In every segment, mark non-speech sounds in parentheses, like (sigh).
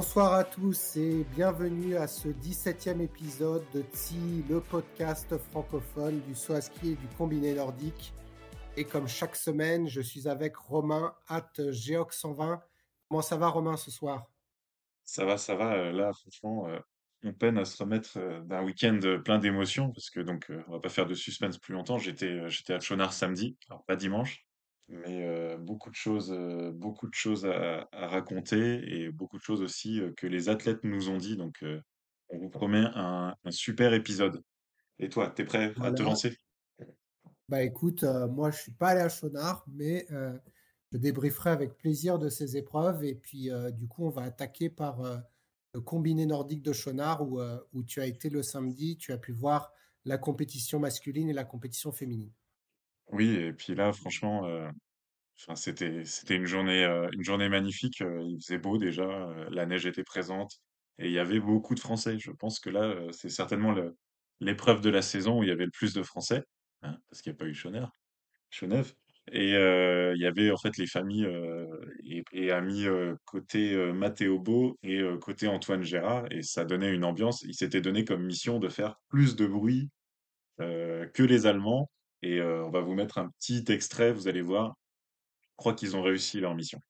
Bonsoir à tous et bienvenue à ce 17e épisode de TSI, le podcast francophone du saut ski et du combiné nordique. Et comme chaque semaine, je suis avec Romain at Geox120. Comment ça va Romain ce soir? Ça va, ça va. Euh, Là, franchement, euh, on peine à se remettre euh, d'un week-end plein d'émotions parce que donc on va pas faire de suspense plus longtemps. J'étais à Chonard samedi, alors pas dimanche, mais euh, beaucoup de choses euh, beaucoup de choses à, à raconter et beaucoup de choses aussi euh, que les athlètes nous ont dit. Donc euh, on vous promet un, un super épisode. Et toi, t'es prêt à te Voilà. lancer? Bah écoute, euh, moi je suis pas allé à Chonard, mais euh, je débrieferai avec plaisir de ces épreuves. Et puis euh, du coup, on va attaquer par euh, le combiné nordique de Chonard où, euh, où tu as été le samedi. Tu as pu voir la compétition masculine et la compétition féminine. Oui, et puis là, franchement, euh, c'était c'était une journée euh, une journée magnifique. euh, il faisait beau déjà, la neige était présente et il y avait beaucoup de Français. Je pense que là, c'est certainement l'épreuve de la saison où il y avait le plus de Français, hein, parce qu'il n'y a pas eu Chenève. Et il y avait en fait les familles et, amis côté Mathéo Beau et côté Antoine Gérard, et ça donnait une ambiance. Il s'était donné comme mission de faire plus de bruit que les Allemands. Et on va vous mettre un petit extrait, vous allez voir. Je crois qu'ils ont réussi leur mission.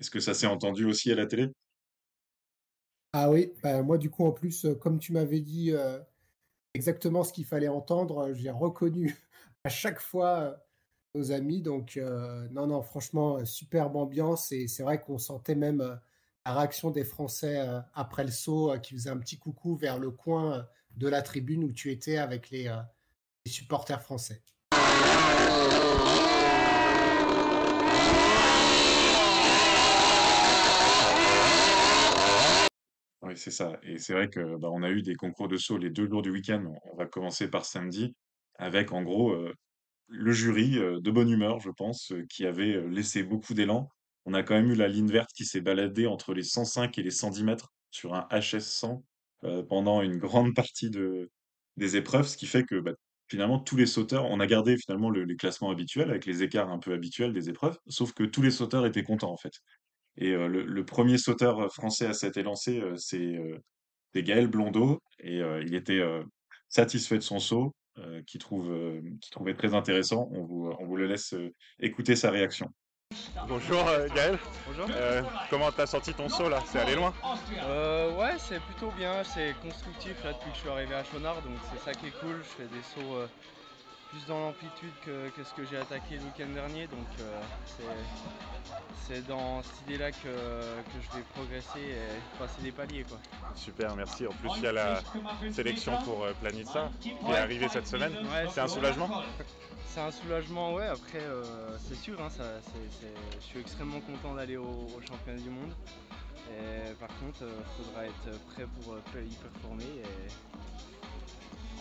Est-ce que ça s'est entendu aussi à la télé? Ah oui, bah, moi du coup en plus, euh, comme tu m'avais dit euh, exactement ce qu'il fallait entendre, euh, j'ai reconnu (laughs) à chaque fois nos amis. Donc non, non, franchement, superbe ambiance et c'est vrai qu'on sentait même la réaction des Français après le saut qui faisaient un petit coucou vers le coin de la tribune où tu étais avec les supporters français. Oui, c'est ça. Et c'est vrai que bah, on a eu des concours de saut les deux jours du week-end. On va commencer par samedi avec en gros euh, le jury euh, de bonne humeur, je pense, euh, qui avait laissé beaucoup d'élan. On a quand même eu la ligne verte qui s'est baladée entre les 105 et les 110 mètres sur un HS100 euh, pendant une grande partie de, des épreuves, ce qui fait que bah, finalement tous les sauteurs, on a gardé finalement le- les classements habituels avec les écarts un peu habituels des épreuves, sauf que tous les sauteurs étaient contents en fait. Et euh, le, le premier sauteur français à s'être élancé, euh, c'est euh, c'est Gaël Blondeau, et euh, il était euh, satisfait de son saut, euh, qu'il trouve, euh, trouvait très intéressant. On vous, on vous le laisse euh, écouter sa réaction. Bonjour euh, Gaël, Bonjour. Euh, comment t'as senti ton saut là? C'est allé loin? Euh, ouais, c'est plutôt bien, c'est constructif là depuis que je suis arrivé à Chonard, donc c'est ça qui est cool. Je fais des sauts euh, plus dans l'amplitude que, que ce que j'ai attaqué le week-end dernier, donc euh, c'est- dans cette idée-là que, que je vais progresser et passer des paliers quoi. Super, merci. En plus, il y a la sélection pour euh, Planitza qui est arrivée cette semaine. Ouais, C'est un soulagement C'est un soulagement, ouais. Après, euh, c'est sûr, hein, ça, je suis extrêmement content d'aller au, au championnat du monde. Et par contre, il faudra être prêt pour y performer. Et,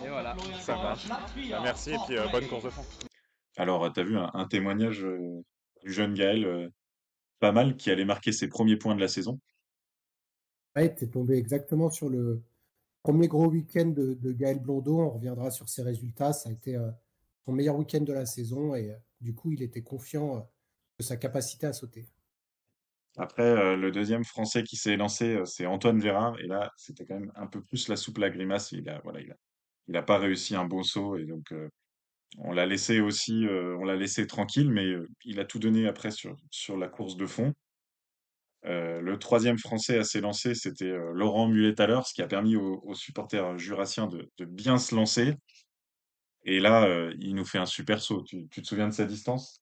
et voilà. Ça marche. Bah, merci et puis euh, bonne course de fond. Alors, tu as vu un, un témoignage euh, du jeune Gaël, euh, pas mal, qui allait marquer ses premiers points de la saison. Ouais, t'es tombé exactement sur le premier gros week-end de, de Gaël Blondeau. On reviendra sur ses résultats. Ça a été euh, son meilleur week-end de la saison et euh, du coup, il était confiant euh, de sa capacité à sauter. Après, euh, le deuxième Français qui s'est lancé, euh, c'est Antoine Gérard. Et là, c'était quand même un peu plus la soupe à la grimace. Il a, voilà, il a, il a pas réussi un beau saut. Et donc, euh, On l'a laissé aussi, euh, on l'a laissé tranquille, mais euh, il a tout donné après sur, sur la course de fond. Le troisième Français à s'élancer, c'était Laurent Mulet-Thaler, ce qui a permis aux, aux supporters jurassiens de, de bien se lancer. Et là, il nous fait un super saut. Tu, tu te souviens de sa distance?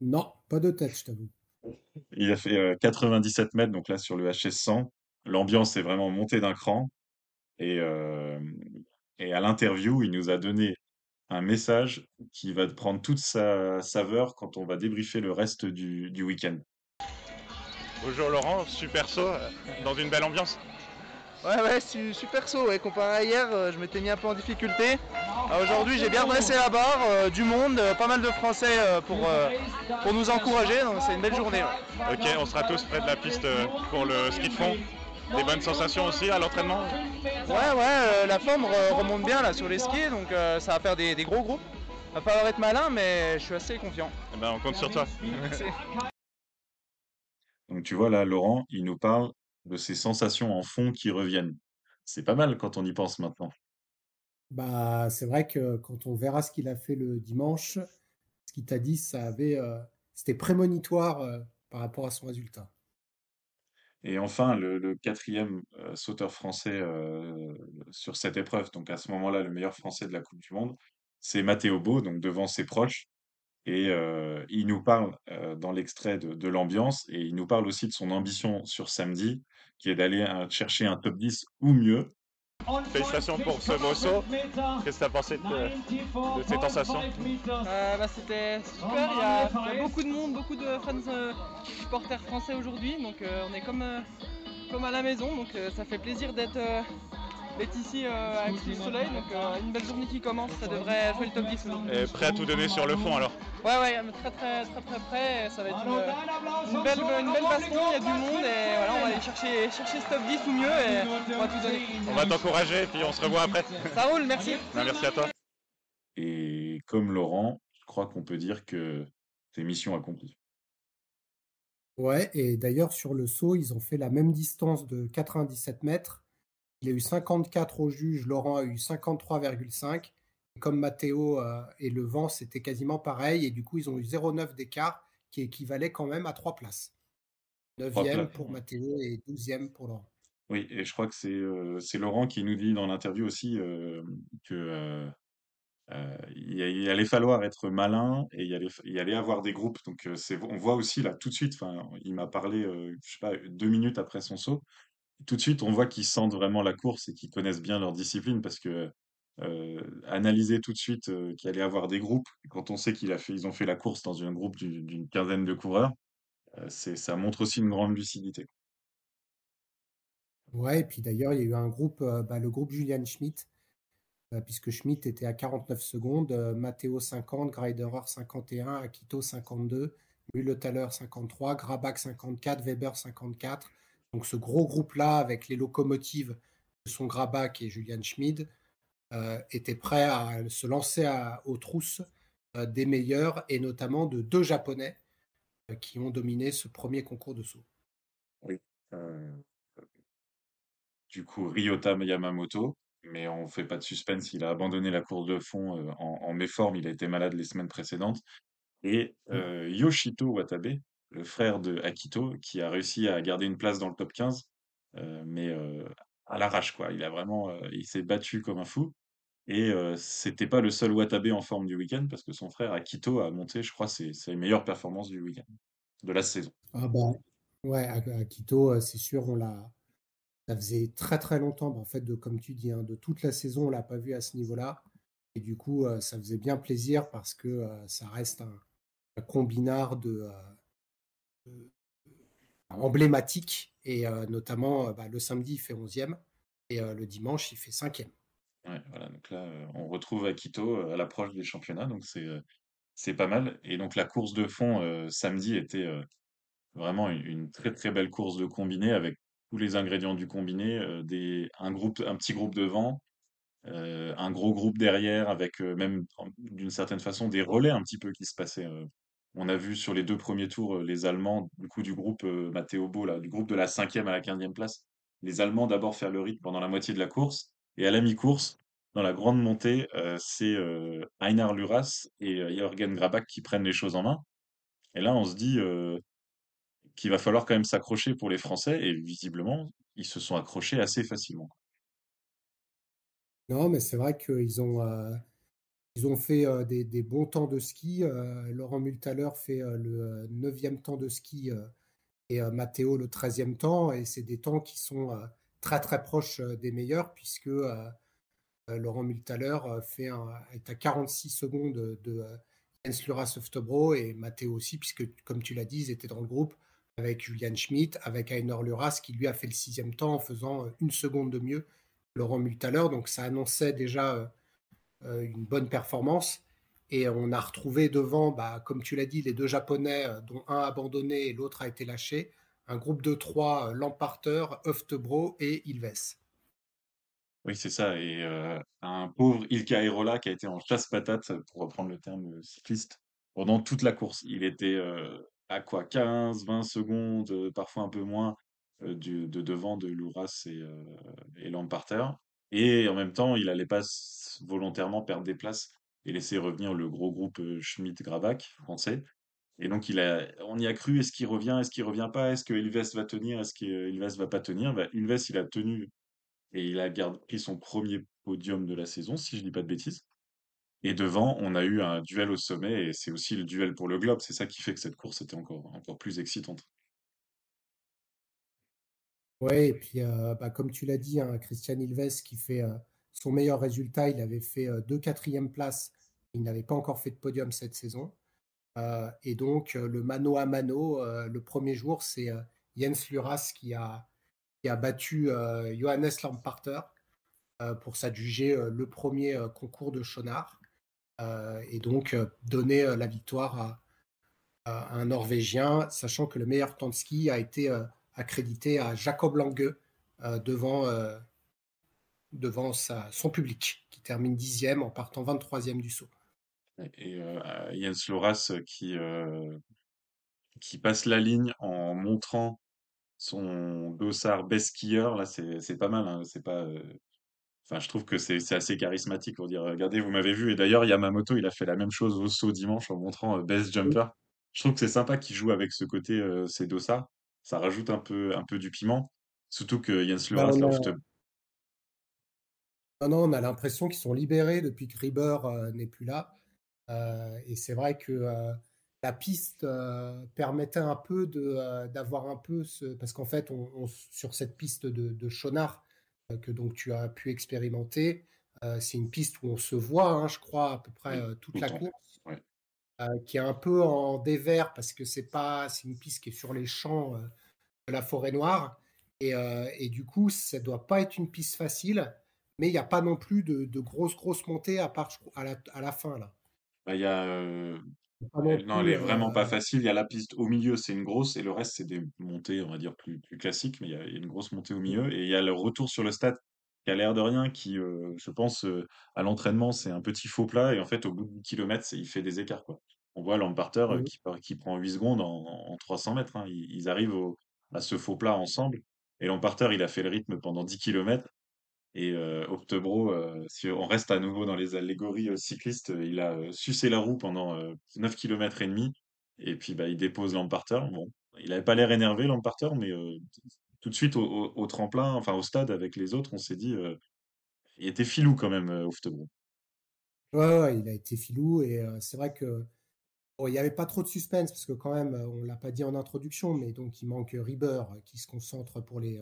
Non, pas de tête, je t'avoue. Il a fait euh, 97 mètres, donc là sur le HS 100. L'ambiance est vraiment montée d'un cran. Et, euh, et à l'interview, il nous a donné un message qui va prendre toute sa saveur quand on va débriefer le reste du, du week-end. Bonjour Laurent, super saut, euh, dans une belle ambiance. Ouais, ouais, su- super saut. Ouais. Comparé à hier, euh, je m'étais mis un peu en difficulté. Euh, Aujourd'hui, j'ai bien dressé la barre, euh, du monde, euh, pas mal de Français euh, pour, euh, pour nous encourager. Donc, c'est une belle journée. ouais. Ok, on sera tous près de la piste pour le ski de fond. Des bonnes sensations aussi à l'entraînement Ouais, ouais, euh, la forme re- remonte bien là sur les skis, donc euh, ça va faire des, des gros groupes. Va falloir être malin, mais je suis assez confiant. Eh ben, on compte sur toi. Donc tu vois là, Laurent, il nous parle de ces sensations en fond qui reviennent. C'est pas mal quand on y pense maintenant. Bah, c'est vrai que quand on verra ce qu'il a fait le dimanche, ce qu'il t'a dit, ça avait, euh, c'était prémonitoire euh, par rapport à son résultat. Et enfin, le, quatrième euh, sauteur français euh, sur cette épreuve, donc à ce moment-là, le meilleur français de la Coupe du Monde, c'est Matteo Beau, donc devant ses proches. Et euh, il nous parle dans l'extrait de, de l'ambiance et il nous parle aussi de son ambition sur samedi, qui est d'aller chercher un top 10 ou mieux. Félicitations pour ce saut. Qu'est-ce que tu as pensé de, ces sensations Euh, bah, C'était super, il y, a, beaucoup de monde, beaucoup de fans euh, supporters français aujourd'hui, donc euh, on est comme, euh, comme à la maison, donc ça fait plaisir d'être d'être ici euh, avec le soleil, donc euh, une belle journée qui commence, ça devrait jouer le top 10 aujourd'hui. Et prêt à tout donner sur le fond alors Ouais ouais, très très très très près, et ça va être une, une belle, une belle baston, il y a du monde et voilà, on va aller chercher, chercher ce top 10 ou mieux et on va tout donner. On va t'encourager et puis on se revoit après. Ça roule, merci (laughs) merci à toi. Et comme Laurent, je crois qu'on peut dire que c'est mission accomplie. Ouais, et d'ailleurs, sur le saut, ils ont fait la même distance de 97 mètres. Il a eu 54 au juge, Laurent a eu 53,5. Et Comme Matteo euh, et le vent, c'était quasiment pareil. Et du coup, ils ont eu 0,9 d'écart, qui équivalait quand même à 3 places. Trois 9e places, pour. Matteo et 12e pour Laurent. Oui, et je crois que c'est euh, c'est Laurent qui nous dit dans l'interview aussi euh, que euh, il, allait falloir être malin et il allait, il allait avoir des groupes. Donc on voit aussi là tout de suite. Il m'a parlé, je sais pas, deux minutes après son saut. Tout de suite, on voit qu'ils sentent vraiment la course et qu'ils connaissent bien leur discipline parce que euh, analyser tout de suite euh, qu'il allait avoir des groupes. Quand on sait qu'il a fait, ils ont fait la course dans un groupe d'une quinzaine de coureurs, euh, ça montre aussi une grande lucidité. Ouais, et puis d'ailleurs, il y a eu un groupe, euh, bah, le groupe Julian Schmidt, puisque Schmidt était à 49 secondes, Matteo 50, Greiderer 51, Akito 52, Müller-Thaler 53, Grabach 54, Weber 54. Donc ce gros groupe-là, avec les locomotives que sont Grabach et Julian Schmid, euh, était prêt à se lancer à- aux trousses euh, des meilleurs, et notamment de deux Japonais euh, qui ont dominé ce premier concours de saut. Oui. Du coup, Ryota Yamamoto, mais on fait pas de suspense, il a abandonné la course de fond en, en méforme, il a été malade les semaines précédentes. Et euh, Yoshito Watabe, le frère de Akito, qui a réussi à garder une place dans le top 15, euh, mais euh, à l'arrache, quoi. Il a vraiment, euh, il s'est battu comme un fou. Et euh, c'était pas le seul Watabe en forme du week-end, parce que son frère Akito a monté, je crois, ses, ses meilleures performances du week-end, de la saison. Ah bah, ouais, euh, c'est sûr, on l'a. Ça faisait très très longtemps, bah, en fait, de, comme tu dis, hein, de toute la saison, on l'a pas vu à ce niveau-là. Et du coup, ça faisait bien plaisir parce que ça reste un, combinard de- emblématique. Et euh, notamment, euh, bah, le samedi, il fait 11e et euh, le dimanche, il fait 5e. Ouais, voilà, donc là, euh, on retrouve Akito euh, à l'approche des championnats, donc c'est euh, pas mal. Et donc la course de fond euh, samedi était euh, vraiment une, très très belle course de combiné avec tous les ingrédients du combiné, euh, des, un groupe, un petit groupe devant, euh, un gros groupe derrière avec euh, même d'une certaine façon des relais un petit peu qui se passaient. euh. On a vu sur les deux premiers tours euh, les Allemands, du coup du groupe euh, Matteo Bo, du groupe de la cinquième à la quinzième place, les Allemands d'abord faire le rythme pendant la moitié de la course et à la mi-course, dans la grande montée, euh, c'est Einar Luras et Jürgen Grabach qui prennent les choses en main. Et là, on se dit qu'il va falloir quand même s'accrocher pour les Français, et visiblement, ils se sont accrochés assez facilement. Non, mais c'est vrai qu'ils ont, ils ont fait euh, des, bons temps de ski. Euh, Laurent Multaler fait euh, le neuvième temps de ski et Matteo le treizième temps. Et c'est des temps qui sont très très proches des meilleurs puisque Laurent Multaler est à 46 secondes de, Jens Luras Oftebro et Matteo aussi, puisque comme tu l'as dit, ils étaient dans le groupe avec Julian Schmidt, avec Einar Luras qui lui a fait le sixième temps en faisant une seconde de mieux Laurent Multaler. Donc ça annonçait déjà une bonne performance. Et on a retrouvé devant, bah, comme tu l'as dit, les deux Japonais, euh, dont un abandonné et l'autre a été lâché. Un groupe de trois, euh, Lamparter, Oftebro et Ilves. Oui, c'est ça. Et euh, un pauvre Ilka Airola qui a été en chasse-patate, pour reprendre le terme euh, cycliste, pendant toute la course. Il était euh, à quoi 15, 20 secondes, euh, parfois un peu moins, euh, de devant de Louras et, euh, et Lamparter. Et en même temps, il allait pas volontairement perdre des places et laisser revenir le gros groupe euh, Schmidt-Grabach français. Et donc, on y a cru. Est-ce qu'il revient? Est-ce qu'il revient pas? Est-ce que Ilves va tenir? Est-ce que Ilves va pas tenir? Bah, Ilves, il a tenu et il a pris son premier podium de la saison, si je dis pas de bêtises. Et devant, on a eu un duel au sommet, et c'est aussi le duel pour le globe. C'est ça qui fait que cette course était encore, encore plus excitante. Ouais, et puis euh, bah, comme tu l'as dit, hein, Christian Ilves qui fait euh, son meilleur résultat, il avait fait euh, deux quatrièmes places, il n'avait pas encore fait de podium cette saison. Et donc le mano à mano, le premier jour, c'est Jens Luras qui a, qui a battu Johannes Lamparter pour s'adjuger le premier concours de Schonard euh, et donc donner la victoire à, à un Norvégien, sachant que le meilleur temps de ski a été accrédité à Jacob Lange euh, devant, euh, devant sa- son public, qui termine dixième en partant 23e du saut. Et euh, Jens Loras qui, qui passe la ligne en montrant son dossard best skieur, là, c'est, pas mal. hein. C'est pas, euh, Enfin, je trouve que c'est c'est assez charismatique pour dire, regardez, vous m'avez vu. Et d'ailleurs, Yamamoto, il a fait la même chose au saut dimanche en montrant euh, Best Jumper. Je trouve que c'est sympa qu'il joue avec ce côté, euh, ces dossards. Ça rajoute un peu, un peu du piment. Surtout que Jens Bah, Luras, on là, a, non, non, on a l'impression qu'ils sont libérés depuis que Rieber euh, n'est plus là. Euh, et c'est vrai que euh, la piste permettait un peu de, d'avoir un peu ce... Parce qu'en fait, on, on- sur cette piste de, de Chonard, que donc tu as pu expérimenter, c'est une piste où on se voit, hein, je crois, à peu près toute la course. Ouais. Euh, qui est un peu en dévers parce que c'est pas, c'est une piste qui est sur les champs euh, de la forêt noire. Et, euh, et du coup, ça doit pas être une piste facile, mais il n'y a pas non plus de, de grosses, grosses montées à part à la, à la fin, là. Bah, il y a, non elle- non, elle plus. est vraiment pas facile. Il y a la piste au milieu, c'est une grosse, et le reste, c'est des montées, on va dire, plus, plus classiques, mais il y a il y a une grosse montée au milieu. Et il y a le retour sur le stade, qui a l'air de rien, qui, euh, je pense, euh, à l'entraînement, c'est un petit faux plat, et en fait, au bout de 10 km, il fait des écarts, quoi. On voit Lamparter euh, mm. qui, prend 8 secondes en, en 300 mètres. hein. Ils, ils arrivent au- à ce faux plat ensemble. Et Lamparter, il a fait le rythme pendant 10 km. Et euh, si on reste à nouveau dans les allégories cyclistes, il a sucé la roue pendant euh, 9 km et demi. Et puis bah, il dépose Lamparter. Bon, il avait pas l'air énervé, Lamparter, mais euh, de suite au, tremplin, enfin au stade avec les autres, on s'est dit, euh, il était filou quand même, euh. Ouais, ouais, il a été filou et euh, c'est vrai que il n'y avait pas trop de suspense parce que quand même, euh, on l'a pas dit en introduction, mais donc il manque Rieber qui se concentre pour les,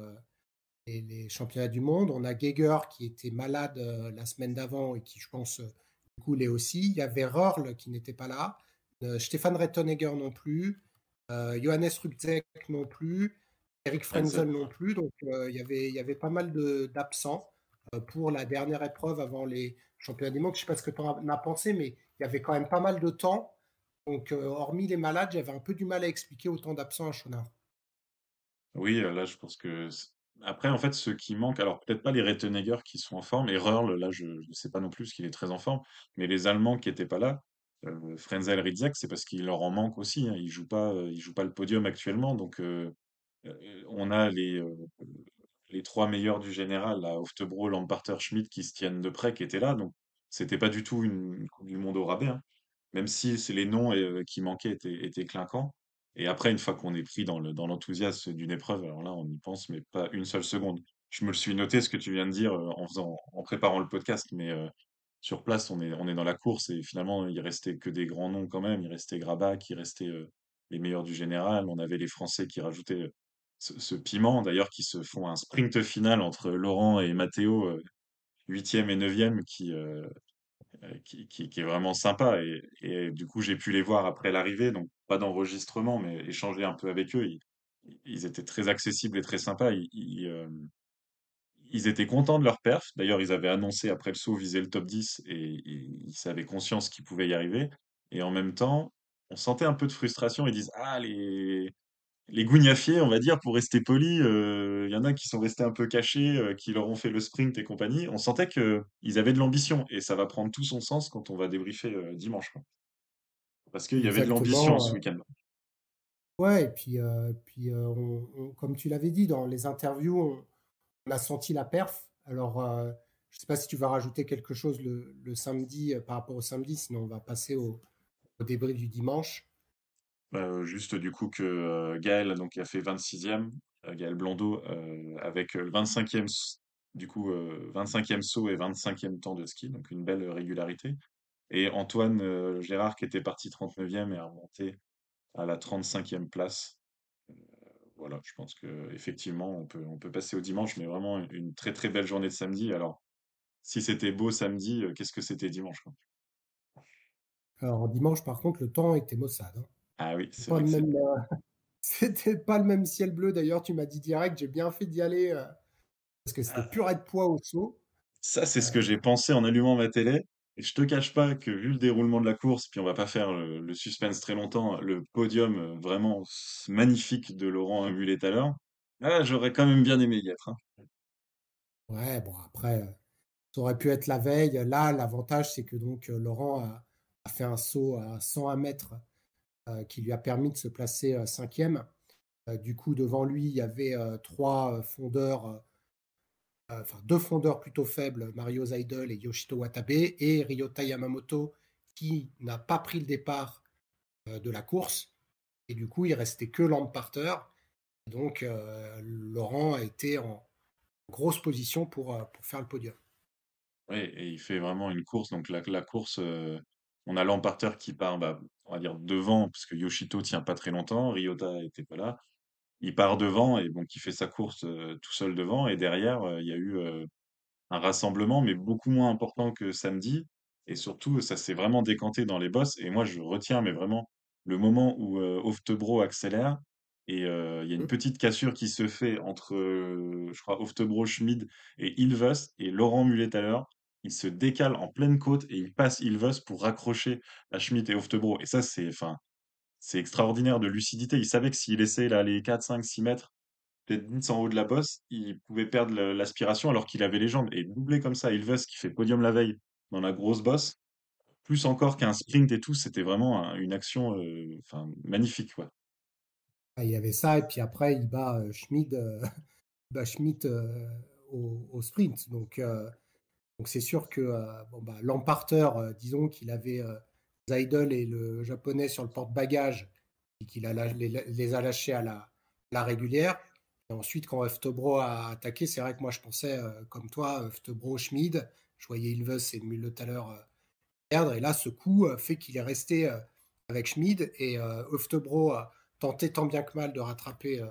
les, championnats du monde. On a Geiger qui était malade la semaine d'avant et qui, je pense, du coup, l'est aussi. Il y avait Röhrl qui n'était pas là, Stefan Rettenegger non plus, Johannes Rubzek non plus, Eric Frenzel non plus. Donc euh, il y avait, il y avait pas mal de- d'absents euh, pour la dernière épreuve avant les championnats du monde. Je ne sais pas ce que tu en as pensé, mais il y avait quand même pas mal de temps. Donc, euh, hormis les malades, j'avais un peu du mal à expliquer autant d'absents à Chonard. Oui, là, je pense que. Après, en fait, ceux qui manquent, alors peut-être pas les Rettenegger qui sont en forme, et Röhrl, là, je ne sais pas non plus parce qu'il est très en forme, mais les Allemands qui étaient pas là, Frenzel, Ridzek, c'est parce qu'il leur en manque aussi. Hein, ils jouent pas, ils jouent pas le podium actuellement, donc euh, euh, on a les, euh, les trois meilleurs du général, là, Oftebro, Lamparter, Schmidt, qui se tiennent de près, qui étaient là. Donc, c'était pas du tout une, Coupe du Monde au rabais, hein. Même si c'est les noms euh, qui manquaient étaient, étaient clinquants. Et après, une fois qu'on est pris dans le, dans l'enthousiasme d'une épreuve, alors là, on y pense, mais pas une seule seconde. Je me le suis noté, ce que tu viens de dire, en préparant le podcast, mais sur place, on est, dans la course et finalement, il restait que des grands noms quand même. Il restait Grabac, il restait les meilleurs du général. On avait les Français qui rajoutaient ce, piment, d'ailleurs, qui se font un sprint final entre Laurent et Matteo, euh, huitième et neuvième, qui, euh, euh, qui, qui, qui est vraiment sympa. Et, du coup, j'ai pu les voir après l'arrivée, donc pas d'enregistrement, mais échanger un peu avec eux. Ils, étaient très accessibles et très sympas. Ils, ils, étaient contents de leur perf. D'ailleurs, ils avaient annoncé après le saut viser le top 10 et ils avaient conscience qu'ils pouvaient y arriver. Et en même temps, on sentait un peu de frustration. Ils disent, ah, les, les gougnafiers, on va dire, pour rester poli, il y en a qui sont restés un peu cachés, euh, qui leur ont fait le sprint et compagnie. On sentait qu'ils avaient de l'ambition et ça va prendre tout son sens quand on va débriefer euh, dimanche. quoi. Parce qu'il y avait de l'ambition Exactement. ce euh, week-end. ouais, et puis, euh, puis euh, on- on- comme tu l'avais dit dans les interviews, on, on a senti la perf. Alors, euh, je ne sais pas si tu vas rajouter quelque chose le, le samedi euh, par rapport au samedi, sinon on va passer au, au débrief du dimanche. Euh, juste du coup que euh, Gaël donc, a fait 26e, euh, Gaël Blondeau, avec le 25e, s- du coup, euh, 25e saut et 25e temps de ski, donc une belle régularité. Et Antoine Gérard qui était parti 39e et a remonté à la 35e place. Voilà, je pense que effectivement on peut, passer au dimanche, mais vraiment une, très très belle journée de samedi. Alors, si c'était beau samedi, qu'est-ce que c'était dimanche, quoi? Alors, dimanche, par contre, le temps était maussade. hein. Ah oui, C'est euh, (laughs) c'était pas le même ciel bleu. D'ailleurs, tu m'as dit direct, j'ai bien fait d'y aller euh, parce que c'était Ah, purée de poids au saut. Ça, c'est ce Euh, que j'ai pensé en allumant ma télé. Et je te cache pas que vu le déroulement de la course, puis on va pas faire le, le suspense très longtemps, le podium vraiment magnifique de Laurent Mullet tout à l'heure, ah, j'aurais quand même bien aimé y être. hein. ouais, bon, après, ça aurait pu être la veille. Là, l'avantage, c'est que donc Laurent a, a fait un saut à 101 mètres qui lui a permis de se placer euh, cinquième. Euh, du coup, devant lui, il y avait euh, trois euh, fondeurs, euh, euh, enfin deux fondeurs plutôt faibles, Mario Zaidel et Yoshito Watabe, et Ryota Yamamoto, qui n'a pas pris le départ euh, de la course. Et du coup, il restait que Lamparter. Donc, euh, Laurent a été en grosse position pour, euh, pour faire le podium. Oui, et il fait vraiment une course. Donc la, course, euh, on a Lamparter qui part, bah, on va dire devant, parce que Yoshito tient pas très longtemps, Ryota était pas là. Il part devant et donc il fait sa course euh, tout seul devant. Et derrière, euh, il y a eu euh, un rassemblement, mais beaucoup moins important que samedi. Et surtout, ça s'est vraiment décanté dans les bosses. Et moi, je retiens, mais vraiment, le moment où Oftebro accélère. Et il y a une petite cassure qui se fait entre, je crois, Oftebro, Schmid et Ilves. Et Laurent Mullet-Thaler, il se décale en pleine côte et il passe Ilves pour raccrocher à Schmid et Oftebro. Et ça, c'est, enfin, c'est extraordinaire de lucidité. Il savait que s'il laissait là, les 4, 5, 6 mètres, peut-être 10 en haut de la bosse, il pouvait perdre l'aspiration alors qu'il avait les jambes. Et doubler comme ça, Ilves qui fait podium la veille dans la grosse bosse, plus encore qu'un sprint et tout, c'était vraiment un- une action euh, magnifique. Quoi. Ah, Il y avait ça, et puis après, il bat euh, Schmidt (laughs) euh, au, au sprint. Donc, donc c'est sûr que euh, bah, Lamparter, euh, disons qu'il avait euh, et le japonais sur le porte-bagages, et qu'il les, a lâchés à la, régulière. Et ensuite, quand Eftebro a attaqué, c'est vrai que moi je pensais, euh, comme toi, Eftebro, Schmid, je voyais Ilves et Müller tout à l'heure perdre. Et là, ce coup fait qu'il est resté avec Schmid et Eftebro a tenté tant bien que mal de rattraper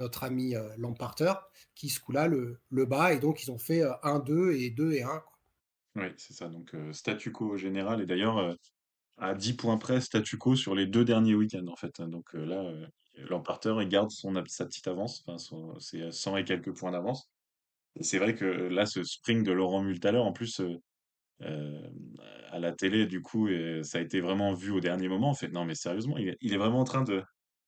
notre ami euh, Lamparter, qui ce coup-là le, le bat. Et donc, ils ont fait euh, 1-2 et 2 et 1. quoi. Oui, c'est ça. Donc, euh, statu quo général. Et d'ailleurs, euh, à 10 points près, statu quo sur les deux derniers week-ends, en fait. hein. Donc euh, là, euh, Lamparter, il garde son, sa petite avance. C'est 100 et quelques points d'avance. Et c'est vrai que là, ce sprint de Laurent Multaler, en plus, euh, euh, à la télé, du coup, ça a été vraiment vu au dernier moment. En fait, non, mais sérieusement, il est, vraiment en train de,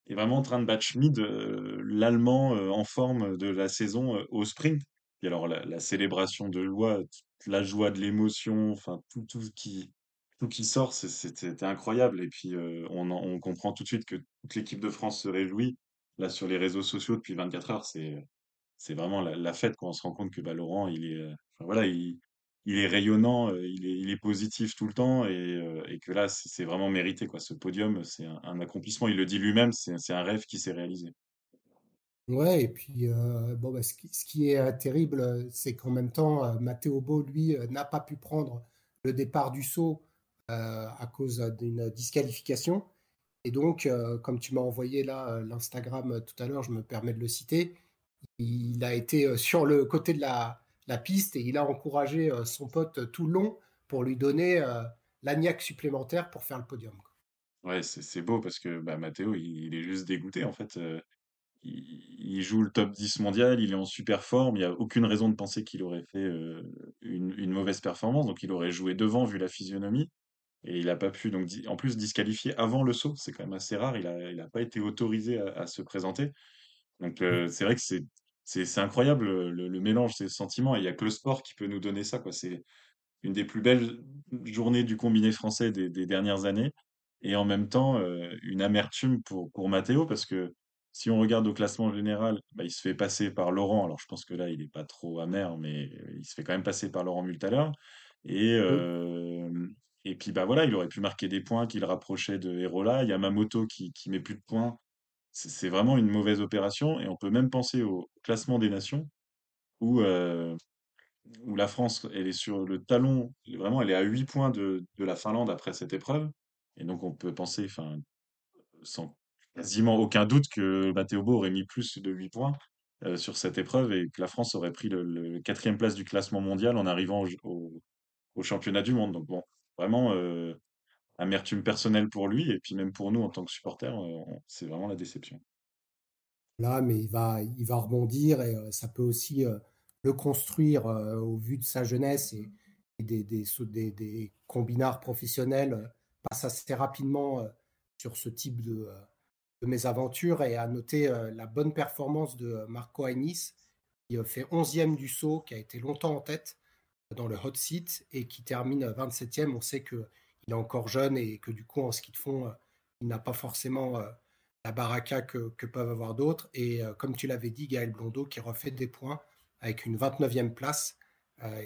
est vraiment en train de battre Schmid, euh, l'Allemand euh, en forme de la saison euh, au sprint. Et alors, la, célébration de toute la joie de l'émotion, enfin, tout, tout qui, tout qui sort, c'était incroyable. Et puis, euh, on, on comprend tout de suite que toute l'équipe de France se réjouit. Là, sur les réseaux sociaux, depuis 24 heures, c'est vraiment la, fête quand on se rend compte que bah, Laurent, il est, euh, voilà, il, il est rayonnant, il est, positif tout le temps et, que là, c'est vraiment mérité, quoi. Ce podium, c'est un, accomplissement. Il le dit lui-même, c'est un rêve qui s'est réalisé. Ouais, et puis bon, bah, ce qui, est terrible, c'est qu'en même temps, Matteo Beau, lui, n'a pas pu prendre le départ du saut à cause d'une disqualification. Et donc, comme tu m'as envoyé là l'Instagram tout à l'heure, je me permets de le citer, il a été sur le côté de la, la piste et il a encouragé euh, son pote euh, tout long pour lui donner euh, l'agnac supplémentaire pour faire le podium. Ouais, c'est beau parce que bah, Matteo, il, il est juste dégoûté en fait. Euh, il, il joue le top 10 mondial, il est en super forme, il n'y a aucune raison de penser qu'il aurait fait euh, une, une mauvaise performance, donc il aurait joué devant vu la physionomie, et il n'a pas pu, donc en plus disqualifié avant le saut, c'est quand même assez rare, il a, il a pas été autorisé à, à se présenter. Donc euh, c'est vrai que c'est c'est c'est incroyable le, le mélange, ces sentiments, et il y a que le sport qui peut nous donner ça, quoi. C'est une des plus belles journées du combiné français des, des dernières années, et en même temps euh, une amertume pour, pour Matteo, parce que si on regarde au classement général, bah, il se fait passer par Laurent, alors je pense que là il n'est pas trop amer, mais il se fait quand même passer par Laurent Multaler, et, euh, et puis bah voilà, il aurait pu marquer des points qui le rapprochaient de Hérola, Yamamoto qui, qui met plus de points, c'est vraiment une mauvaise opération, et on peut même penser au classement des nations, où, euh, où la France, elle est sur le talon, vraiment, elle est à 8 points de, de la Finlande après cette épreuve. Et donc, on peut penser, enfin, sans quasiment aucun doute que Matteo Bo aurait mis plus de 8 points euh, sur cette épreuve et que la France aurait pris le, quatrième place du classement mondial en arrivant au, au- au championnat du monde. Donc, bon, vraiment, euh, amertume personnelle pour lui et puis même pour nous en tant que supporters, euh, c'est vraiment la déception. Là, mais il va, il va rebondir et euh, ça peut aussi euh, le construire au vu de sa jeunesse et, des, des, des- des combinards professionnels passent assez rapidement sur ce type de, de mésaventures et à noter la bonne performance de Marco Hainis qui fait 11e du saut, qui a été longtemps en tête dans le hot seat et qui termine 27e. On sait qu'il est encore jeune et que du coup en ski de fond, euh, il n'a pas forcément euh, la baraka que, peuvent avoir d'autres. Et euh, comme tu l'avais dit, Gaël Blondeau qui refait des points avec une 29e place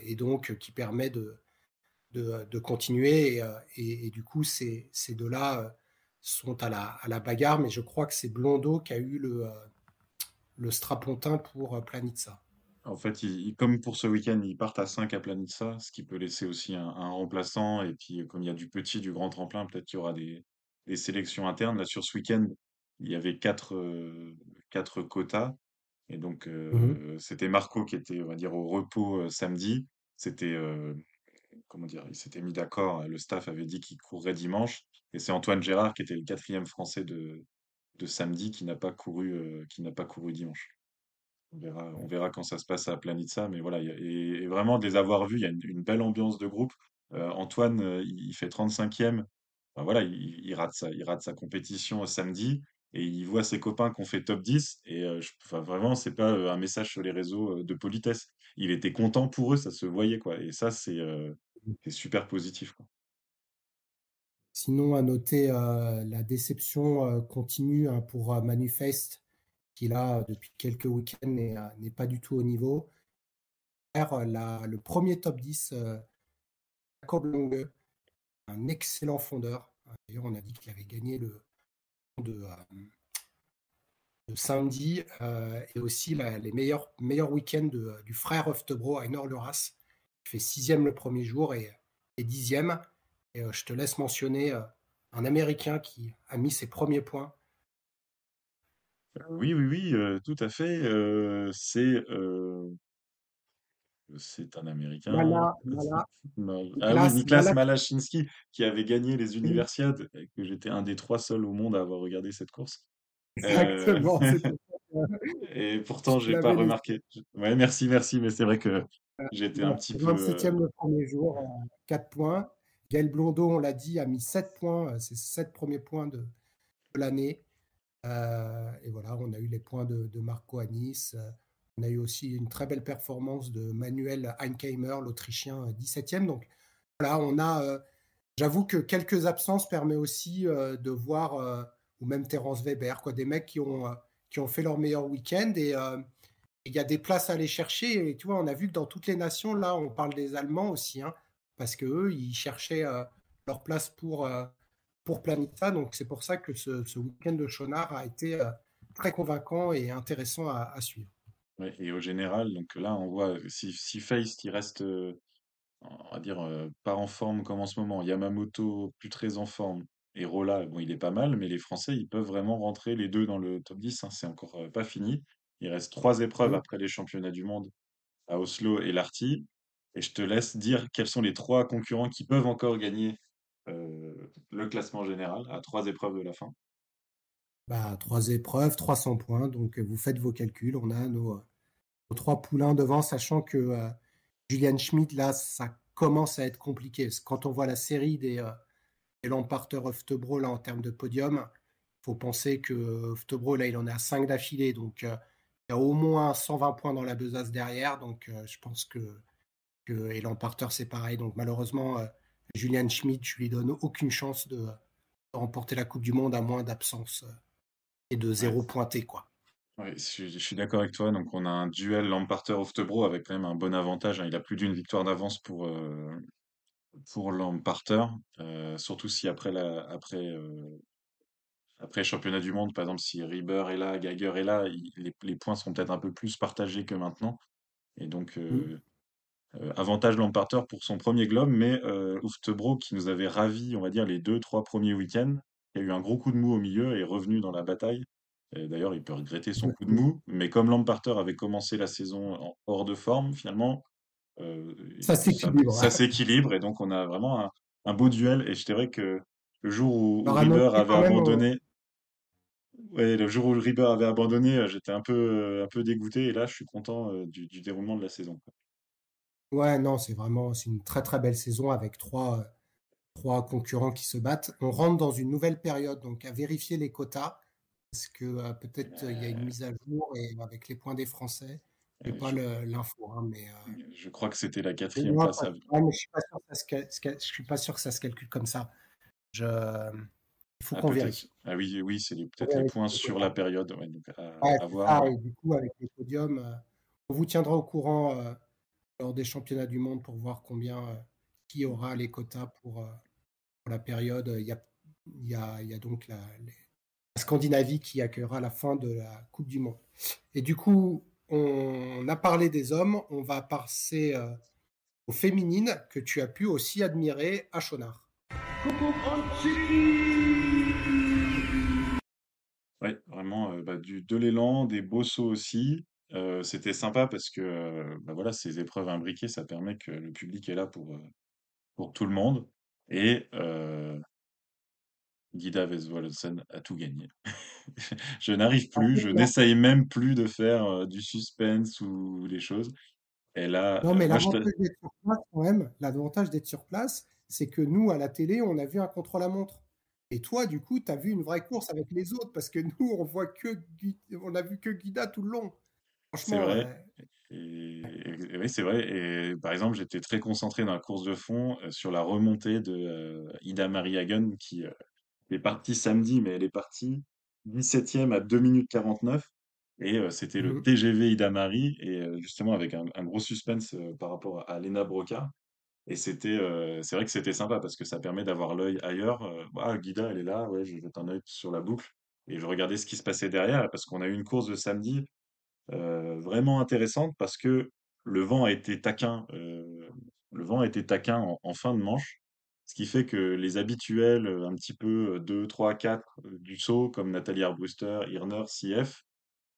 et donc qui permet de, continuer. Et, du coup, ces, ces deux-là sont à la, bagarre, mais je crois que c'est Blondeau qui a eu le, le strapontin pour Planitza. En fait, ils- ils- comme pour ce week-end, ils partent à 5 à Planitza, ce qui peut laisser aussi un, un remplaçant. Et puis, euh, comme il y a du petit, du grand tremplin, peut-être qu'il y aura des, des sélections internes. Là, sur ce week-end, il y avait quatre, euh, quatre quotas. Et donc, Mhm. euh, c'était Marco qui était, on va dire, au repos euh, samedi. C'était, euh, comment dire, il s'était mis d'accord. Le staff avait dit qu'il courrait dimanche. Et c'est Antoine Gérard qui était le quatrième français de, de samedi qui n'a pas couru, euh, qui n'a pas couru dimanche. On verra, quand ça se passe à Planitza, mais voilà, et, vraiment de les avoir vus, il y a une, belle ambiance de groupe. Euh, Antoine, euh, il fait 35e, Enfin, voilà, il, rate sa, il rate sa compétition samedi et il voit ses copains qui ont fait top 10 et euh, je- enfin, vraiment, c'est pas un message sur les réseaux de politesse. Il était content pour eux, ça se voyait quoi. Et ça, c'est super positif. Sinon, à noter la déception continue hein, pour Manifest, qui là, depuis quelques week-ends, n'est euh, n'est pas du tout au niveau. Euh, la- le premier top 10, euh, Jacob Longue, un excellent fondeur. D'ailleurs, on a dit qu'il avait gagné le de, euh, samedi euh, et aussi la- les meilleurs, week-ends du frère Oftebro, Einar Luras, qui fait sixième le premier jour et, dixième. Et euh, je te laisse mentionner euh, un Américain qui a mis ses premiers points. Oui, oui, oui, euh, tout à fait. euh, c'est euh, c'est un Américain. Mala, Mala, Non. Ah oui, Niklas, Niklas Mala, Malachinski, qui avait gagné les Universiades, et que j'étais un des trois seuls au monde à avoir regardé cette course. Euh, exactement. Ça (laughs) et (laughs) je pourtant, te j'ai pas l'avais laissé. remarqué. Ouais, merci, merci, mais c'est vrai que Euh, j'étais un voilà, petit peu. euh, 27e le premier jour, 4 points. Gaël Blondeau, on l'a dit, a mis 7 points. euh, C'est 7 premiers points de, de l'année. Euh, et voilà, on a eu les points de, Marco Anis. euh, On a eu aussi une très belle performance de Manuel Einheimer, l'Autrichien, euh, 17e. Donc voilà, on a. euh, J'avoue que quelques absences permet aussi euh, de voir, euh, ou même Terence Weber, quoi, des mecs qui ont, euh, qui ont fait leur meilleur week-end. Et, euh, il y a des places à aller chercher. Et tu vois, on a vu que dans toutes les nations, là, on parle des Allemands aussi, hein, parce qu'eux, ils cherchaient leur place pour, pour Planita. Donc, c'est pour ça que ce, week-end de Chonard a été très convaincant et intéressant à, suivre. et au général, donc là, on voit si, si il reste, on va dire, pas en forme comme en ce moment, Yamamoto, plus très en forme, et Rolla, bon, il est pas mal, mais les Français, ils peuvent vraiment rentrer les deux dans le top 10. Hein, c'est encore pas fini. Il reste trois épreuves après les championnats du monde à Oslo et Larty. Et je te laisse dire quels sont les trois concurrents qui peuvent encore gagner le classement général à trois épreuves de la fin. Bah, trois épreuves, 300 points. Donc, vous faites vos calculs. On a nos, trois poulains devant, sachant que Julian Schmidt, là, ça commence à être compliqué. Quand on voit la série des, et Lamparter Oftebro, là, en termes de podium, il faut penser que Oftebro, là, il en à 5 d'affilée. Donc, il y a au moins 120 points dans la besace derrière. Donc, je pense que, que et c'est pareil. Donc, malheureusement, Julian Schmidt, je lui donne aucune chance de, remporter la Coupe du Monde à moins d'absence et de zéro pointé, quoi. Oui, je, suis d'accord avec toi. Donc, on a un duel Lamparter-Oftebro avec quand même un bon avantage. Hein. Il a plus d'une victoire d'avance pour, pour Lamparter, euh, surtout si après, la, après, euh, après championnat du monde, par exemple, si Rieber est là, Geiger est là, les, les, points sont peut-être un peu plus partagés que maintenant. Et donc, euh, avantage Lamparter pour son premier globe, mais Uftebro, qui nous avait ravi, on va dire, les deux, trois premiers week-ends, qui a eu un gros coup de mou au milieu, est revenu dans la bataille. D'ailleurs, il peut regretter son coup de mou, mais comme Lamparter avait commencé la saison en hors de forme, finalement, euh, ça s'équilibre. Et donc on a vraiment un, beau duel. Et je dirais que le jour où, River avait abandonné, ouais, le jour où River avait abandonné, euh, j'étais un peu, euh, un peu dégoûté. Et là, je suis content du, déroulement de la saison. Ouais, non, c'est vraiment c'est une très très belle saison avec trois, trois concurrents qui se battent. On rentre dans une nouvelle période, donc à vérifier les quotas, parce que peut-être il y a une mise à jour et avec les points des Français. Je pas l'info, hein, mais. Je crois que c'était la quatrième place. je suis pas sûr que ça se, suis pas sûr que ça se calcule comme ça. Je... Il faut ah, qu'on vérifie. Ah oui, oui, c'est peut-être les points sur la période. à, voir. et du coup, avec les podiums, on vous tiendra au courant lors des championnats du monde pour voir combien qui aura les quotas pour, la période. Il y a, donc la, la Scandinavie qui accueillera la fin de la Coupe du Monde. Et du coup, on a parlé des hommes, on va passer euh, aux féminines que tu as pu aussi admirer à Chonard. Oui, vraiment euh, bah, du, de l'élan, des beaux sauts aussi. C'était sympa parce que bah, voilà, ces épreuves imbriquées, ça permet que le public est là pour, pour tout le monde. Et Guida Vesvolsen a tout gagné. (laughs) je n'arrive plus, je n'essaye même plus de faire du suspense ou des choses. Et là, non, mais l'avantage d'être sur place, quand même, l'avantage d'être sur place, c'est que nous, à la télé, on a vu un contrôle-à-montre. Et toi, du coup, tu as vu une vraie course avec les autres parce que nous, on voit que on a vu que Guida tout le long. C'est vrai. Et, oui, c'est vrai. Et par exemple, j'étais très concentré dans la course de fond sur la remontée de Ida Marie Hagen qui, elle est partie samedi, mais elle est partie 17e à 2 minutes 49. Et c'était le mmh TGV Ida-Marie, et justement avec un, gros suspense par rapport à Lena Broca. Et c'était, c'est vrai que c'était sympa parce que ça permet d'avoir l'œil ailleurs. ah, Guida, elle est là, ouais, je jette un œil sur la boucle. Et je regardais ce qui se passait derrière, parce qu'on a eu une course de samedi vraiment intéressante parce que le vent a été taquin, le vent a été taquin en fin de manche. Ce qui fait que les habituels, un petit peu 2, 3, 4 du saut, comme Nathalie Arbruster, Irner, CF,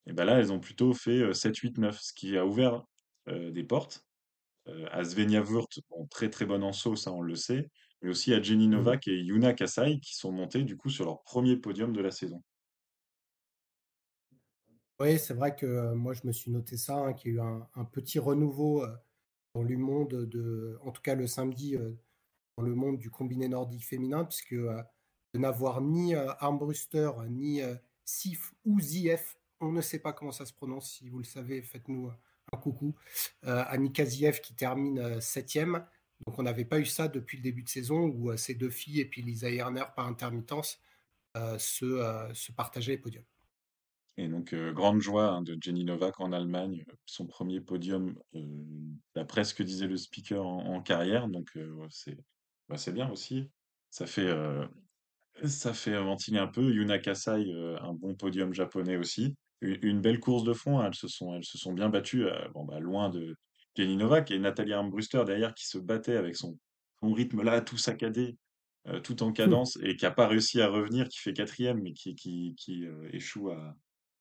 et ben là, elles ont plutôt fait 7, 8, 9, ce qui a ouvert des portes à Svenja Wurt, très très bonne en saut, ça on le sait, mais aussi à Jenny mmh Novak et Yuna Kasai qui sont montés du coup sur leur premier podium de la saison. Oui, c'est vrai que moi je me suis noté ça, hein, qu'il y a eu un, petit renouveau dans le monde de, en tout cas le samedi, le monde du combiné nordique féminin, puisque euh, de n'avoir ni euh, Armbruster, ni euh, Sif ou Ziev, on ne sait pas comment ça se prononce, si vous le savez, faites-nous un coucou. Annika Ziev qui termine septième. Donc on n'avait pas eu ça depuis le début de saison où ces deux filles et puis Lisa Erner par intermittence se, se partageaient les podiums. Et donc, grande joie hein, de Jenny Novak en Allemagne, son premier podium, d'après ce que disait le speaker en, carrière. Donc, c'est bah, c'est bien aussi. Ça fait, ça fait ventiler un peu. Yuna Kasai, un bon podium japonais aussi. Une, belle course de fond. Hein, elles, se sont, elles se sont bien battues, bon, bah, loin de Jenny Novak et Nathalie Armbruster derrière qui se battait avec son, son rythme là, tout saccadé. tout en cadence et qui n'a pas réussi à revenir, qui fait quatrième, mais qui, qui, qui échoue à,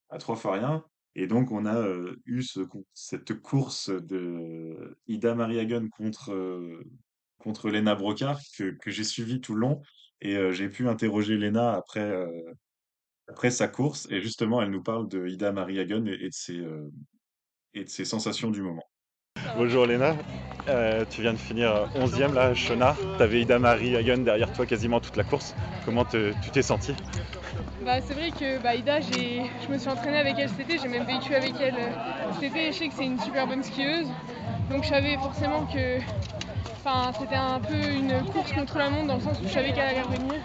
à trois fois rien. Et donc, on a eu ce, cette course de Ida Mariagen contre, contre Lena Brocard que, j'ai suivi tout le long. Et j'ai pu interroger Lena après, sa course. Et justement, elle nous parle de Ida Mariagen et, et de ses sensations du moment. Bonjour Léna, tu viens de finir 11e là, Chonard. Tu avais Ida Marie Hagen derrière toi quasiment toute la course. Comment tu t'es senti bah, C'est vrai que bah, Ida, je me suis entraînée avec elle cet été, j'ai même vécu avec elle cet été. Je sais que c'est une super bonne skieuse. Donc je savais forcément que c'était un peu une course contre la montre dans le sens où je savais qu'elle allait revenir.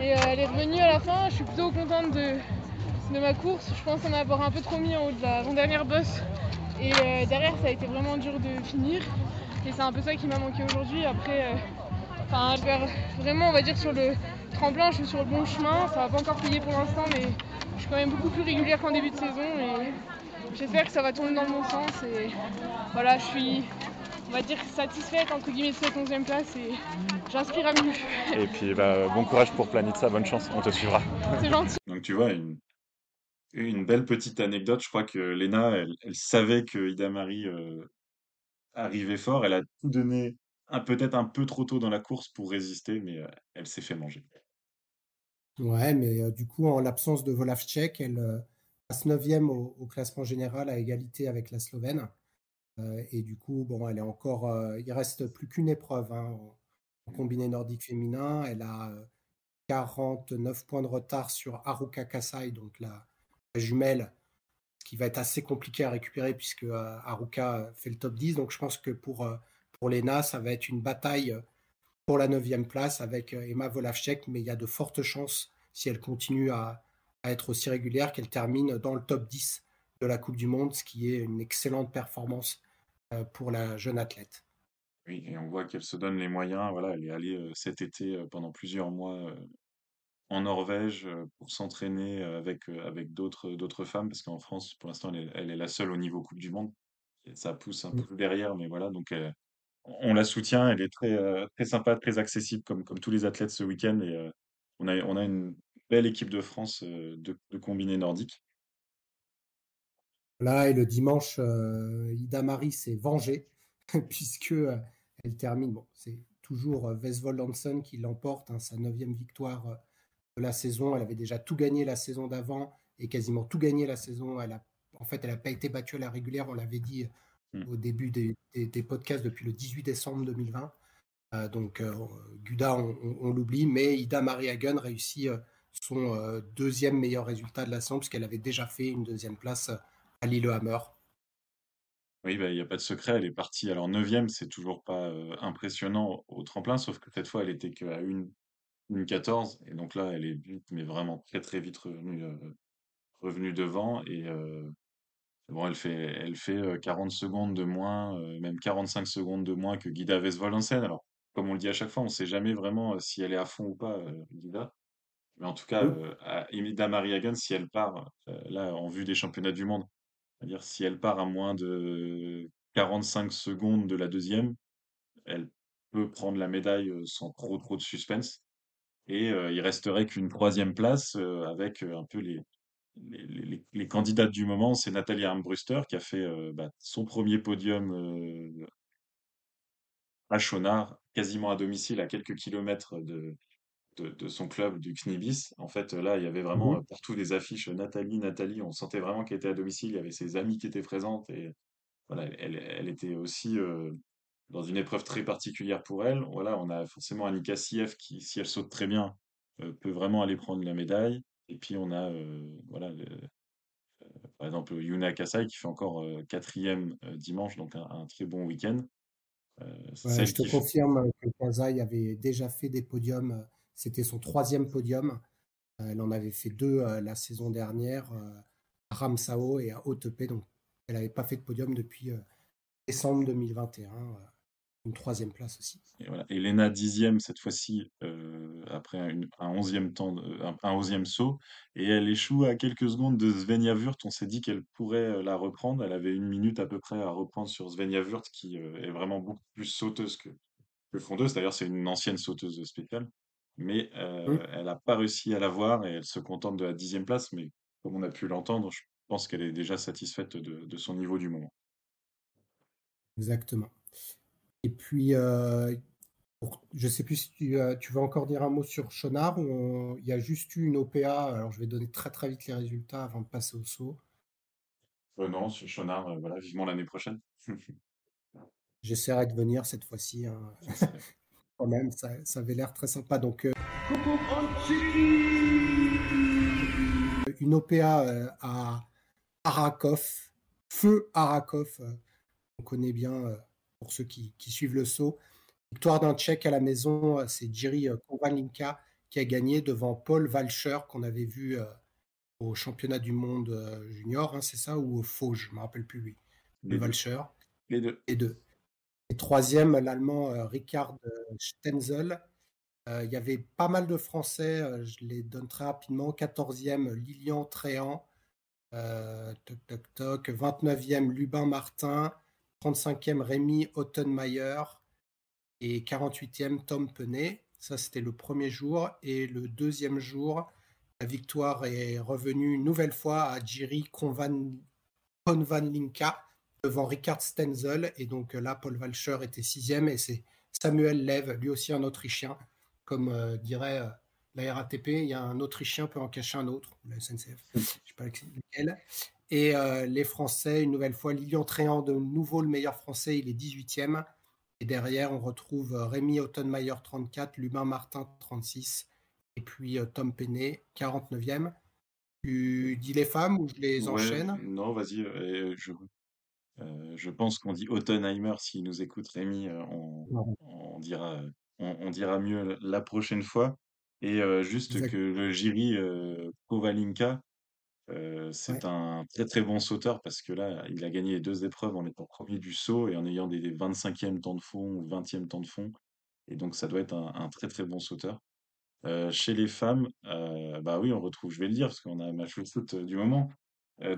Et euh, elle est revenue à la fin, je suis plutôt contente de, de ma course. Je pense en avoir un peu trop mis en haut de la dernière bosse et euh, derrière, ça a été vraiment dur de finir. Et c'est un peu ça qui m'a manqué aujourd'hui. Après, euh, enfin, vraiment, on va dire, sur le tremplin, je suis sur le bon chemin. Ça va pas encore payer pour l'instant, mais je suis quand même beaucoup plus régulière qu'en début de saison. Et j'espère que ça va tourner dans le bon sens. Et voilà, je suis, on va dire, satisfaite entre guillemets de cette 11e place et j'inspire à mieux. Et puis, bah, bon courage pour Planitza, bonne chance, on te suivra. C'est gentil. Donc, tu vois, une une belle petite anecdote, je crois que Léna, elle, savait que Ida Marie euh, arrivait fort. Elle a tout donné, peut-être un peu trop tôt dans la course pour résister, mais euh, elle s'est fait manger. Ouais, mais euh, du coup, en l'absence de Volavchek, elle passe 9e au, classement général à égalité avec la Slovène. et du coup, bon, elle est encore. il reste plus qu'une épreuve hein, en, combiné nordique féminin. Elle a 49 points de retard sur Haruka Kasai, donc la, jumelle, ce qui va être assez compliqué à récupérer puisque euh, Haruka fait le top 10. Donc je pense que pour, euh, pour Lena, ça va être une bataille pour la 9 place avec euh, Emma Volavchek, mais il y a de fortes chances, si elle continue à, être aussi régulière, qu'elle termine dans le top 10 de la Coupe du Monde, ce qui est une excellente performance pour la jeune athlète. Oui, et on voit qu'elle se donne les moyens. Voilà, elle est allée cet été pendant plusieurs mois en Norvège pour s'entraîner avec, avec d'autres, d'autres femmes, parce qu'en France, pour l'instant, elle est, la seule au niveau Coupe du Monde. ça pousse un peu derrière, mais voilà, donc on la soutient. Elle est très, très sympa, très accessible, comme, comme tous les athlètes ce week-end. Et on, a, on a une belle équipe de France de, de combiné nordique. Là, et le dimanche, Ida Marie s'est vengée, (laughs) puisque elle termine. Bon, c'est toujours Vesvold Hansen qui l'emporte, hein, sa neuvième victoire la saison. Elle avait déjà tout gagné la saison d'avant et quasiment tout gagné la saison. Elle a, en fait, elle n'a pas été battue à la régulière, on l'avait dit hmm. au début des, podcasts depuis le 18 décembre 2020. Euh, donc, euh, Guda, on, l'oublie, mais Ida Marie Hagen réussit euh, son deuxième meilleur résultat de la saison, puisqu'elle avait déjà fait une deuxième place à Lillehammer. Oui, bah, il n'y a pas de secret, elle est partie. Alors, neuvième, c'est toujours pas impressionnant au tremplin, sauf que cette fois, elle était qu'à une une 14 et donc là, elle est vite, mais vraiment très, très vite revenue, revenue devant et bon, elle fait elle fait, 40 secondes de moins, même 45 secondes de moins que Guida Vesvolensen. Alors, comme on le dit à chaque fois, on ne sait jamais vraiment, si elle est à fond ou pas, Guida. Mais en tout cas, à Ida Mariagan, si elle part, là, en vue des championnats du monde, c'est-à-dire si elle part à moins de 45 secondes de la deuxième, elle peut prendre la médaille, sans trop, trop de suspense. Et il resterait qu'une troisième place avec un peu les, les, les, candidates du moment. C'est Nathalie Armbruster qui a fait bah, son premier podium à Chonard, quasiment à domicile, à quelques kilomètres de, de, son club du Knibis. En fait, là, il y avait vraiment mmh partout des affiches Nathalie, Nathalie. On sentait vraiment qu'elle était à domicile. Il y avait ses amis qui étaient présentes. Et voilà, elle, elle était aussi dans une épreuve très particulière pour elle. Voilà, on a forcément Annika Sief qui, si elle saute très bien, euh, peut vraiment aller prendre la médaille. Et puis on a, euh, voilà, euh, par exemple, Yuna Kasai qui fait encore quatrième dimanche, donc un, très bon week-end. je te confirme que Kasai avait déjà fait des podiums. C'était son troisième podium. Elle en avait fait deux la saison dernière. Ramsao et à Haute-Paix. Donc, elle n'avait pas fait de podium depuis décembre 2021 une troisième place aussi. Et voilà. Elena dixième cette fois-ci euh, après un, un onzième temps, un, un onzième saut, et elle échoue à quelques secondes de Svenja Wurt. On s'est dit qu'elle pourrait euh, la reprendre. Elle avait une minute à peu près à reprendre sur Svenja Wurt, qui euh, est vraiment beaucoup plus sauteuse que, que fondeuse. D'ailleurs, c'est une ancienne sauteuse spéciale, mais euh, elle n'a pas réussi à la voir et elle se contente de la dixième place. Mais comme on a pu l'entendre, je pense qu'elle est déjà satisfaite de, de son niveau du moment. Exactement. Et puis, euh, je ne sais plus si tu, euh, tu, veux encore dire un mot sur Chonard. il y a juste eu une OPA. Alors, je vais donner très très vite les résultats avant de passer au saut. Euh, non, sur Chonard, voilà, vivement l'année prochaine. (laughs) J'essaierai de venir cette fois-ci. Hein. (laughs) Quand même, ça, ça avait l'air très sympa. Donc, une OPA à Arakov, Feu Arakov. on connaît bien pour ceux qui, suivent le saut. Victoire d'un Tchèque à la maison, euh, c'est Jiri euh, Kovalinka qui a gagné devant Paul Valcher qu'on avait vu euh, au championnat du monde junior, hein, c'est ça, ou au Fauge, je ne me rappelle plus lui. Le Valcher. Les deux. Les deux. Et troisième, l'Allemand Richard Stenzel. Il y avait pas mal de Français, je les donne très rapidement. 14e, Lilian Tréant. toc, toc, toc. 29e, Lubin Martin. 35e Rémi Ottenmeier et 48e Tom Penet. Ça, c'était le premier jour. Et le deuxième jour, la victoire est revenue une nouvelle fois à Jiri Konvanlinka devant Richard Stenzel. Et donc là, Paul Walcher était sixième et c'est Samuel Lev, lui aussi un Autrichien. Comme euh, dirait euh, la RATP, il y a un Autrichien peut en cacher un autre, la SNCF. Je ne sais pas lequel. Et euh, les Français, une nouvelle fois, Lilian Tréant, de nouveau le meilleur Français, il est 18e. Et derrière, on retrouve euh, Rémi Ottenmeier, 34, Lubin Martin, 36, et puis euh, Tom Penet, 49e. Tu dis les femmes ou je les enchaîne? Non, vas-y. je, je pense qu'on dit Ottenheimer s'il nous écoute, Rémi, on, on, dira, on, dira mieux la prochaine fois. Et juste que le Jiri Kovalinka, euh, c'est un très très bon sauteur parce que là, il a gagné les deux épreuves en étant premier du saut et en ayant des 25e temps de fond ou 20e temps de fond. Et donc, ça doit être un, très très bon sauteur. Euh, chez les femmes, euh, bah oui, on retrouve, je vais le dire parce qu'on a ma foot du moment.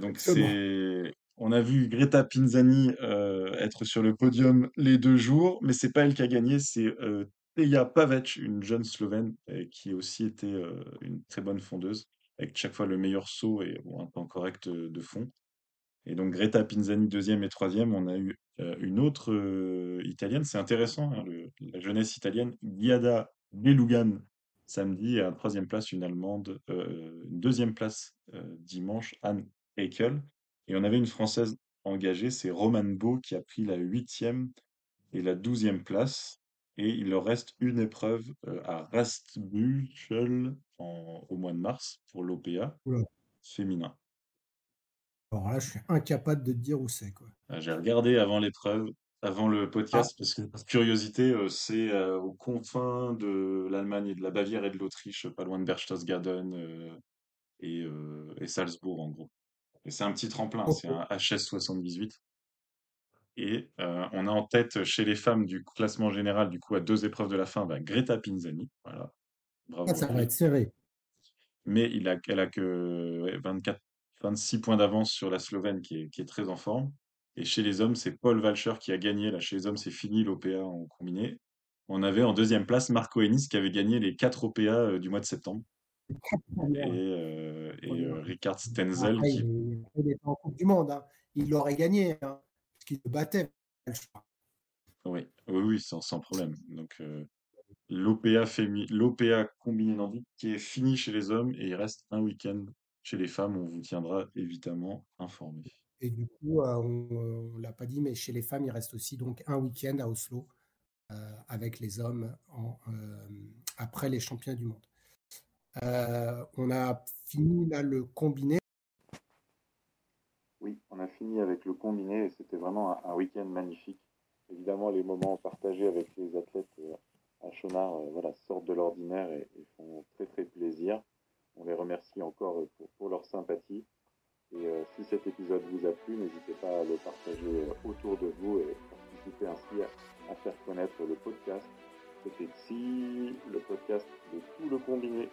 donc, c'est, on a vu Greta Pinzani être sur le podium les deux jours, mais c'est pas elle qui a gagné, c'est Teja Pavec, une jeune Slovène qui a aussi été une très bonne fondeuse avec chaque fois le meilleur saut et un temps correct de fond. Et donc Greta Pinzani deuxième et troisième, on a eu une autre italienne, c'est intéressant, hein, la jeunesse italienne, Giada Belugan samedi, et à troisième place une allemande, une deuxième place dimanche, Anne Eichel. Et on avait une française engagée, c'est Romane Beau qui a pris la huitième et la douzième place. Et il leur reste une épreuve à Rastbüchel au mois de mars pour l'OPA féminin. Alors là, je suis incapable de te dire où c'est. Ah, j'ai regardé avant l'épreuve, avant le podcast, ah. parce que par curiosité, c'est aux confins de l'Allemagne et de la Bavière et de l'Autriche, pas loin de Berchtesgaden et, et, Salzbourg en gros. Et c'est un petit tremplin, c'est un HS 78. Et euh, on a en tête chez les femmes du classement général, du coup, à deux épreuves de la fin, bah, Greta Pinzani. Voilà. Bravo. Ah, ça va être serré. Mais il a, elle a que 24, 26 points d'avance sur la Slovène qui est, qui est, très en forme. Et chez les hommes, c'est Paul Valcher qui a gagné. Là, chez les hommes, c'est fini l'OPA en combiné. On avait en deuxième place Marco Ennis qui avait gagné les quatre OPA euh, du mois de septembre. Et, euh, et Ricard Stenzel. qui... Il est en Coupe du Monde. Hein. Il l'aurait gagné. Hein qui le battait. Oui, oui, oui sans, sans problème. Donc, euh, l'OPA, l'OPA combiné nordique qui est fini chez les hommes et il reste un week-end chez les femmes. On vous tiendra évidemment informé. Et du coup, euh, on ne l'a pas dit, mais chez les femmes, il reste aussi donc un week-end à Oslo euh, avec les hommes en, après les championnats du monde. on a fini là le combiné. Fini avec le combiné et c'était vraiment un, week-end magnifique. Évidemment, les moments partagés avec les athlètes euh, à Chonard euh, voilà, sortent de l'ordinaire et, font très très plaisir. On les remercie encore euh, pour, leur sympathie. Et si cet épisode vous a plu, n'hésitez pas à le partager autour de vous et participer ainsi à, à faire connaître le podcast. C'était Si, le podcast de tout le combiné.